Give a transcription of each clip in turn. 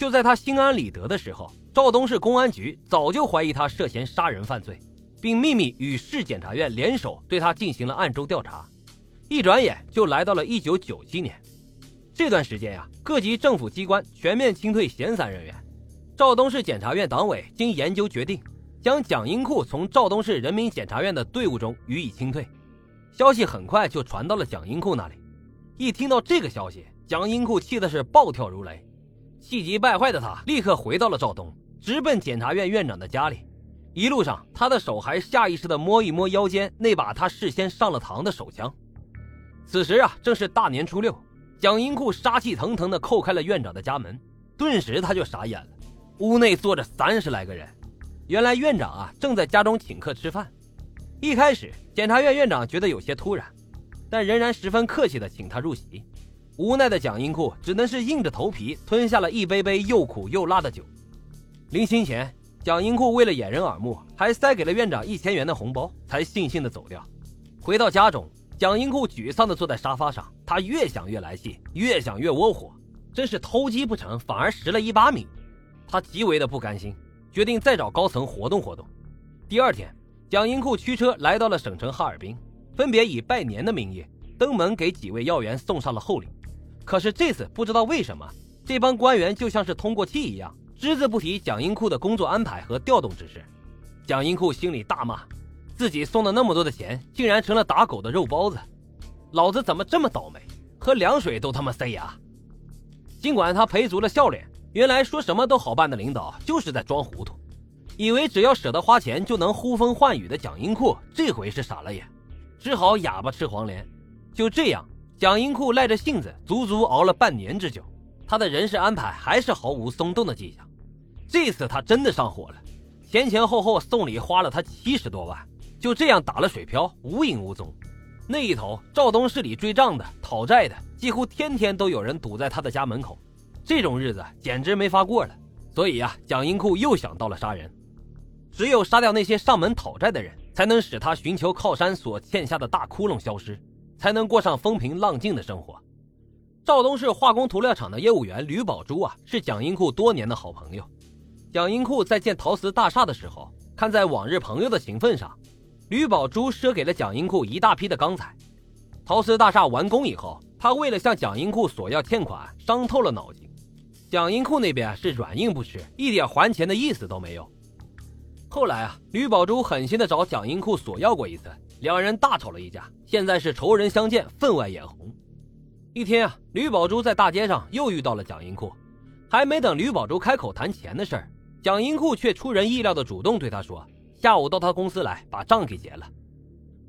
就在他心安理得的时候，赵东市公安局早就怀疑他涉嫌杀人犯罪，并秘密与市检察院联手对他进行了暗中调查。一转眼就来到了一九九七年，这段时间呀，各级政府机关全面清退闲散人员。赵东市检察院党委经研究决定，将蒋英库从赵东市人民检察院的队伍中予以清退。消息很快就传到了蒋英库那里。一听到这个消息，蒋英库气的是暴跳如雷，气急败坏的他立刻回到了赵东，直奔检察院院长的家里。一路上，他的手还下意识地摸一摸腰间那把他事先上了膛的手枪。此时啊，正是大年初六，蒋英库杀气腾腾地叩开了院长的家门，顿时他就傻眼了。屋内坐着三十来个人，原来院长啊正在家中请客吃饭。一开始，检察院院长觉得有些突然，但仍然十分客气地请他入席。无奈的蒋英库只能是硬着头皮吞下了一杯杯又苦又辣的酒。临行前，蒋英库为了掩人耳目，还塞给了院长一千元的红包，才悻悻地走掉。回到家中。蒋英库沮丧地坐在沙发上，他越想越来气，越想越窝火，真是偷鸡不成反而蚀了一把米。他极为的不甘心，决定再找高层活动活动。第二天，蒋英库驱车来到了省城哈尔滨，分别以拜年的名义登门给几位要员送上了厚礼。可是这次不知道为什么，这帮官员就像是通过气一样，只字不提蒋英库的工作安排和调动之事。蒋英库心里大骂。自己送了那么多的钱，竟然成了打狗的肉包子，老子怎么这么倒霉？喝凉水都他妈塞牙。尽管他赔足了笑脸，原来说什么都好办的领导就是在装糊涂，以为只要舍得花钱就能呼风唤雨的蒋英库，这回是傻了眼，只好哑巴吃黄连。就这样，蒋英库赖着性子，足足熬了半年之久，他的人事安排还是毫无松动的迹象。这次他真的上火了，前前后后送礼花了他七十多万。就这样打了水漂，无影无踪。那一头赵东市里追账的、讨债的，几乎天天都有人堵在他的家门口。这种日子简直没法过了。所以啊，蒋英库又想到了杀人。只有杀掉那些上门讨债的人，才能使他寻求靠山所欠下的大窟窿消失，才能过上风平浪静的生活。赵东市化工涂料厂的业务员吕宝珠啊，是蒋英库多年的好朋友。蒋英库在建陶瓷大厦的时候，看在往日朋友的情分上。吕宝珠赊给了蒋英库一大批的钢材。陶瓷大厦完工以后，他为了向蒋英库索要欠款，伤透了脑筋。蒋英库那边是软硬不吃，一点还钱的意思都没有。后来啊，吕宝珠狠心的找蒋英库索要过一次，两人大吵了一架，现在是仇人相见，分外眼红。一天啊，吕宝珠在大街上又遇到了蒋英库，还没等吕宝珠开口谈钱的事儿，蒋英库却出人意料的主动对他说。下午到他公司来把账给结了。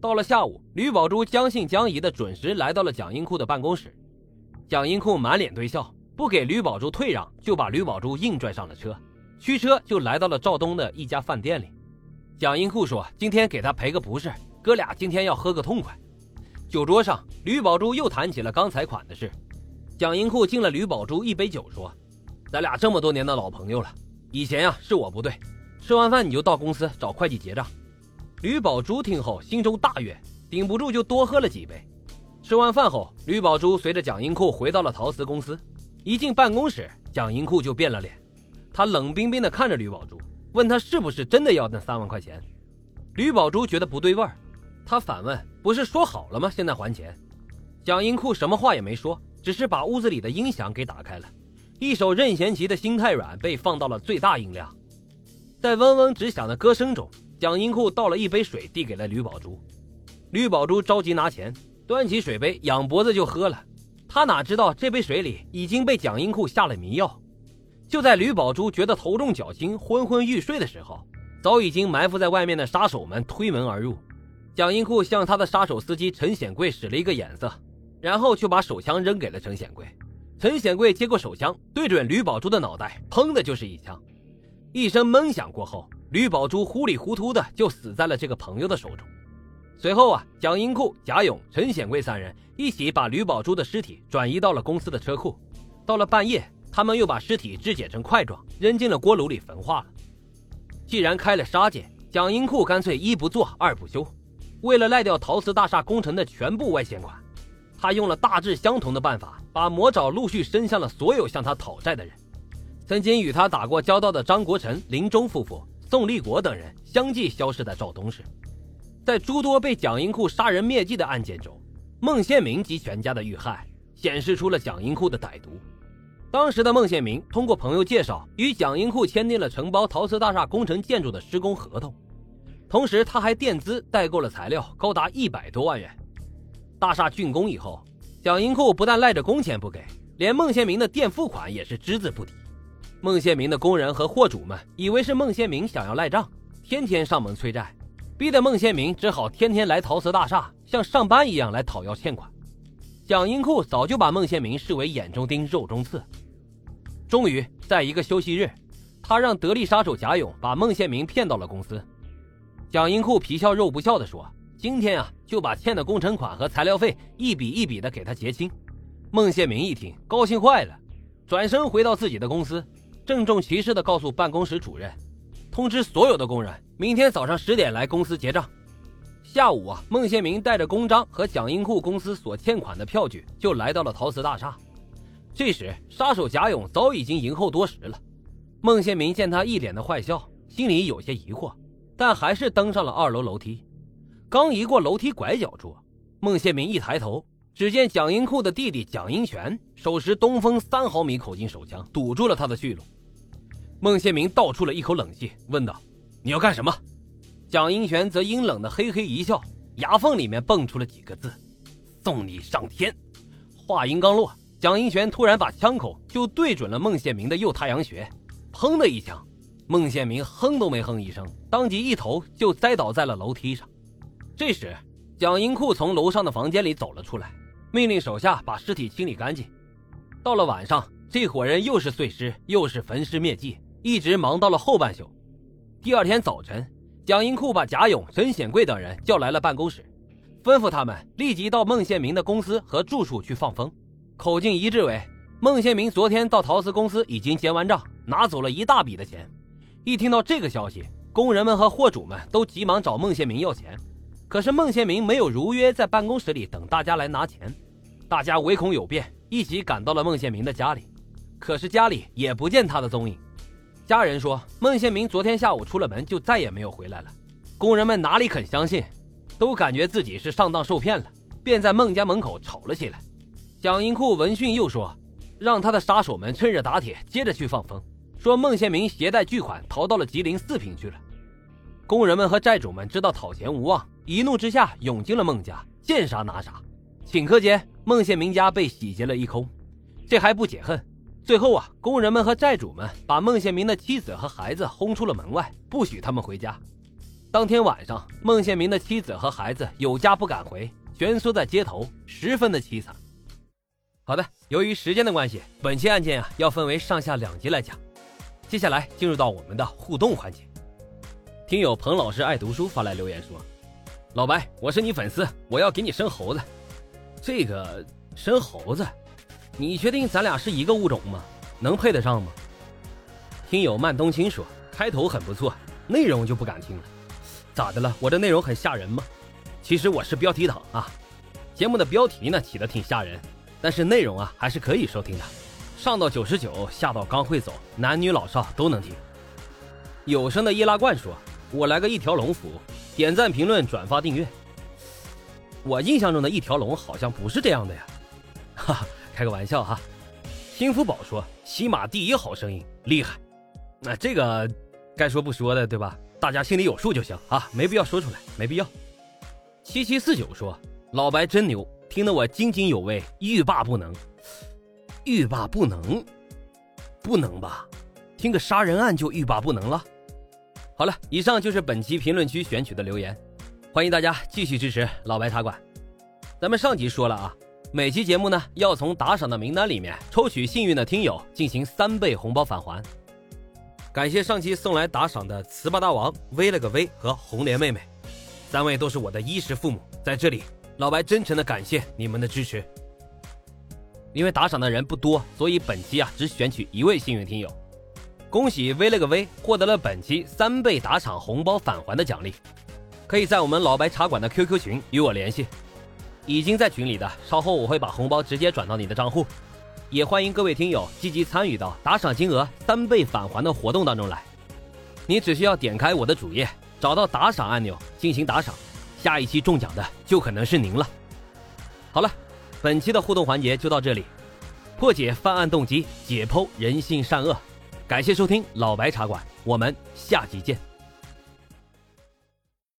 到了下午，吕宝珠将信将疑的准时来到了蒋英库的办公室。蒋英库满脸堆笑，不给吕宝珠退让，就把吕宝珠硬拽上了车，驱车就来到了赵东的一家饭店里。蒋英库说：“今天给他赔个不是，哥俩今天要喝个痛快。”酒桌上，吕宝珠又谈起了刚才款的事。蒋英库敬了吕宝珠一杯酒，说：“咱俩这么多年的老朋友了，以前呀是我不对。”吃完饭你就到公司找会计结账。吕宝珠听后心中大悦，顶不住就多喝了几杯。吃完饭后，吕宝珠随着蒋英库回到了陶瓷公司。一进办公室，蒋英库就变了脸，他冷冰冰地看着吕宝珠，问他是不是真的要那三万块钱。吕宝珠觉得不对味儿，他反问：“不是说好了吗？现在还钱？”蒋英库什么话也没说，只是把屋子里的音响给打开了，一首任贤齐的《心太软》被放到了最大音量。在嗡嗡直响的歌声中，蒋英库倒了一杯水，递给了吕宝珠。吕宝珠着急拿钱，端起水杯，仰脖子就喝了。他哪知道这杯水里已经被蒋英库下了迷药。就在吕宝珠觉得头重脚轻、昏昏欲睡的时候，早已经埋伏在外面的杀手们推门而入。蒋英库向他的杀手司机陈显贵使了一个眼色，然后就把手枪扔给了陈显贵。陈显贵接过手枪，对准吕宝珠的脑袋，砰的就是一枪。一声闷响过后，吕宝珠糊里糊涂的就死在了这个朋友的手中。随后啊，蒋英库、贾勇、陈显贵三人一起把吕宝珠的尸体转移到了公司的车库。到了半夜，他们又把尸体肢解成块状，扔进了锅炉里焚化了。既然开了杀戒，蒋英库干脆一不做二不休，为了赖掉陶瓷大厦工程的全部外欠款，他用了大致相同的办法，把魔爪陆续伸向了所有向他讨债的人。曾经与他打过交道的张国成、林忠夫妇、宋立国等人相继消失在赵东市。在诸多被蒋英库杀人灭迹的案件中，孟宪明及全家的遇害显示出了蒋英库的歹毒。当时的孟宪明通过朋友介绍，与蒋英库签订了承包陶瓷大厦工程建筑的施工合同，同时他还垫资代购了材料，高达一百多万元。大厦竣工以后，蒋英库不但赖着工钱不给，连孟宪明的垫付款也是只字不提。孟宪明的工人和货主们以为是孟宪明想要赖账，天天上门催债，逼得孟宪明只好天天来陶瓷大厦，像上班一样来讨要欠款。蒋英库早就把孟宪明视为眼中钉、肉中刺。终于在一个休息日，他让得力杀手贾勇把孟宪明骗到了公司。蒋英库皮笑肉不笑地说：“今天啊，就把欠的工程款和材料费一笔一笔的给他结清。”孟宪明一听，高兴坏了，转身回到自己的公司。郑重其事的告诉办公室主任，通知所有的工人，明天早上十点来公司结账。下午啊，孟宪明带着公章和蒋英库公司所欠款的票据，就来到了陶瓷大厦。这时，杀手贾勇早已经迎候多时了。孟宪明见他一脸的坏笑，心里有些疑惑，但还是登上了二楼楼梯。刚一过楼梯拐角处，孟宪明一抬头。只见蒋英库的弟弟蒋英权手持东风三毫米口径手枪，堵住了他的去路。孟宪明倒出了一口冷气，问道：“你要干什么？”蒋英权则阴冷的嘿嘿一笑，牙缝里面蹦出了几个字：“送你上天。”话音刚落，蒋英权突然把枪口就对准了孟宪明的右太阳穴，砰的一枪，孟宪明哼都没哼一声，当即一头就栽倒在了楼梯上。这时，蒋英库从楼上的房间里走了出来。命令手下把尸体清理干净。到了晚上，这伙人又是碎尸又是焚尸灭迹，一直忙到了后半宿。第二天早晨，蒋英库把贾勇、陈显贵等人叫来了办公室，吩咐他们立即到孟宪明的公司和住处去放风。口径一致为：孟宪明昨天到陶瓷公司已经结完账，拿走了一大笔的钱。一听到这个消息，工人们和货主们都急忙找孟宪明要钱。可是孟宪明没有如约在办公室里等大家来拿钱，大家唯恐有变，一起赶到了孟宪明的家里。可是家里也不见他的踪影。家人说孟宪明昨天下午出了门就再也没有回来了。工人们哪里肯相信，都感觉自己是上当受骗了，便在孟家门口吵了起来。蒋英库闻讯又说，让他的杀手们趁热打铁，接着去放风，说孟宪明携带巨款逃到了吉林四平去了。工人们和债主们知道讨钱无望。一怒之下，涌进了孟家，见啥拿啥。顷刻间，孟宪明家被洗劫了一空。这还不解恨，最后啊，工人们和债主们把孟宪明的妻子和孩子轰出了门外，不许他们回家。当天晚上，孟宪明的妻子和孩子有家不敢回，蜷缩在街头，十分的凄惨。好的，由于时间的关系，本期案件啊要分为上下两集来讲。接下来进入到我们的互动环节。听友彭老师爱读书发来留言说。老白，我是你粉丝，我要给你生猴子。这个生猴子，你确定咱俩是一个物种吗？能配得上吗？听友慢冬青说，开头很不错，内容就不敢听了。咋的了？我这内容很吓人吗？其实我是标题党啊，节目的标题呢起的挺吓人，但是内容啊还是可以收听的。上到九十九，下到刚会走，男女老少都能听。有声的易拉罐说，我来个一条龙服务。点赞、评论、转发、订阅。我印象中的一条龙好像不是这样的呀，哈哈，开个玩笑哈。新福宝说：“起码第一好声音，厉害。”那这个该说不说的，对吧？大家心里有数就行啊，没必要说出来，没必要。七七四九说：“老白真牛，听得我津津有味，欲罢不能。”欲罢不能？不能吧？听个杀人案就欲罢不能了？好了，以上就是本期评论区选取的留言，欢迎大家继续支持老白茶馆。咱们上集说了啊，每期节目呢要从打赏的名单里面抽取幸运的听友进行三倍红包返还。感谢上期送来打赏的糍粑大王、威了个威和红莲妹妹，三位都是我的衣食父母，在这里老白真诚的感谢你们的支持。因为打赏的人不多，所以本期啊只选取一位幸运听友。恭喜 V 了个 V 获得了本期三倍打赏红包返还的奖励，可以在我们老白茶馆的 QQ 群与我联系，已经在群里的，稍后我会把红包直接转到你的账户。也欢迎各位听友积极参与到打赏金额三倍返还的活动当中来。你只需要点开我的主页，找到打赏按钮进行打赏，下一期中奖的就可能是您了。好了，本期的互动环节就到这里，破解犯案动机，解剖人性善恶。感谢收听老白茶馆，我们下集见。